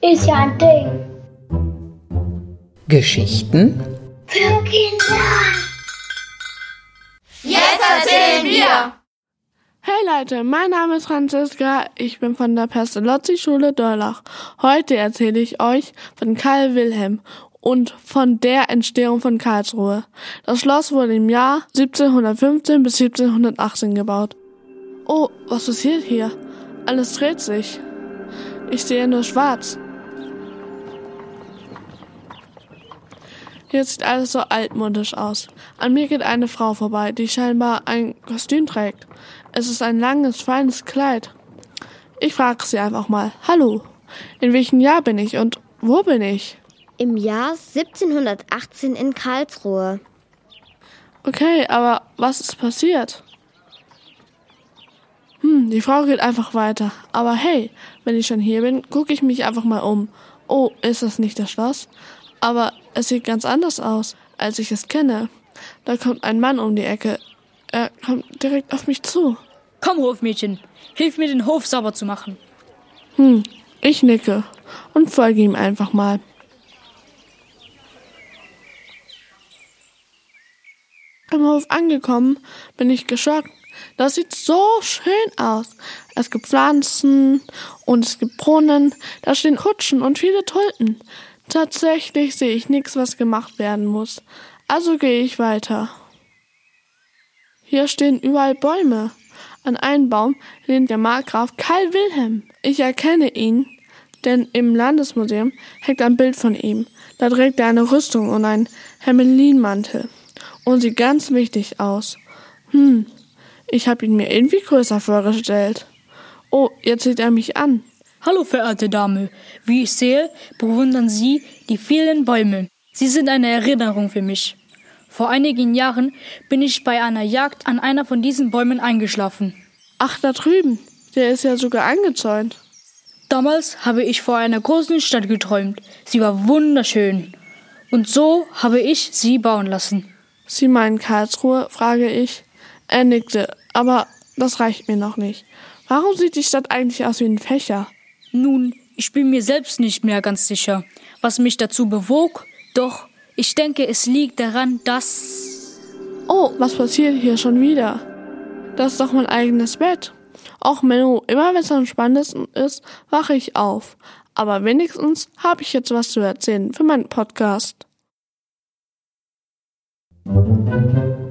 Ist ja ein Ding. Geschichten Für Kinder. Jetzt erzählen wir! Hey Leute, mein Name ist Franziska, ich bin von der Pestalozzi-Schule Dorlach. Heute erzähle ich euch von Karl Wilhelm und von der Entstehung von Karlsruhe. Das Schloss wurde im Jahr 1715 bis 1718 gebaut. Oh, was passiert hier? Alles dreht sich. Ich sehe nur schwarz. Hier sieht alles so altmodisch aus. An mir geht eine Frau vorbei, die scheinbar ein Kostüm trägt. Es ist ein langes, feines Kleid. Ich frage sie einfach mal, hallo, in welchem Jahr bin ich und wo bin ich? Im Jahr 1718 in Karlsruhe. Okay, aber was ist passiert? Hm, die Frau geht einfach weiter. Aber hey, wenn ich schon hier bin, gucke ich mich einfach mal um. Oh, ist das nicht das Schloss? Aber es sieht ganz anders aus, als ich es kenne. Da kommt ein Mann um die Ecke. Er kommt direkt auf mich zu. Komm, Hofmädchen, hilf mir den Hof sauber zu machen. Hm, ich nicke und folge ihm einfach mal. Im Hof angekommen, bin ich geschockt. Das sieht so schön aus. Es gibt Pflanzen und es gibt Brunnen, da stehen Kutschen und viele Tulpen. Tatsächlich sehe ich nichts, was gemacht werden muss. Also gehe ich weiter. Hier stehen überall Bäume. An einem Baum lehnt der Markgraf Karl Wilhelm. Ich erkenne ihn, denn im Landesmuseum hängt ein Bild von ihm. Da trägt er eine Rüstung und einen Hermelinmantel und sieht ganz wichtig aus. Hm, ich habe ihn mir irgendwie größer vorgestellt. Oh, jetzt sieht er mich an. Hallo, verehrte Dame. Wie ich sehe, bewundern Sie die vielen Bäume. Sie sind eine Erinnerung für mich. Vor einigen Jahren bin ich bei einer Jagd an einer von diesen Bäumen eingeschlafen. Ach, da drüben. Der ist ja sogar angezäunt. Damals habe ich vor einer großen Stadt geträumt. Sie war wunderschön. Und so habe ich sie bauen lassen. Sie meinen Karlsruhe? frage ich. Er nickte, aber das reicht mir noch nicht. Warum sieht die Stadt eigentlich aus wie ein Fächer? Nun, ich bin mir selbst nicht mehr ganz sicher, was mich dazu bewog, doch ich denke, es liegt daran, dass. Oh, was passiert hier schon wieder? Das ist doch mein eigenes Bett. Och Menno, immer wenn es am spannendsten ist, wache ich auf. Aber wenigstens habe ich jetzt was zu erzählen für meinen Podcast. Thank you.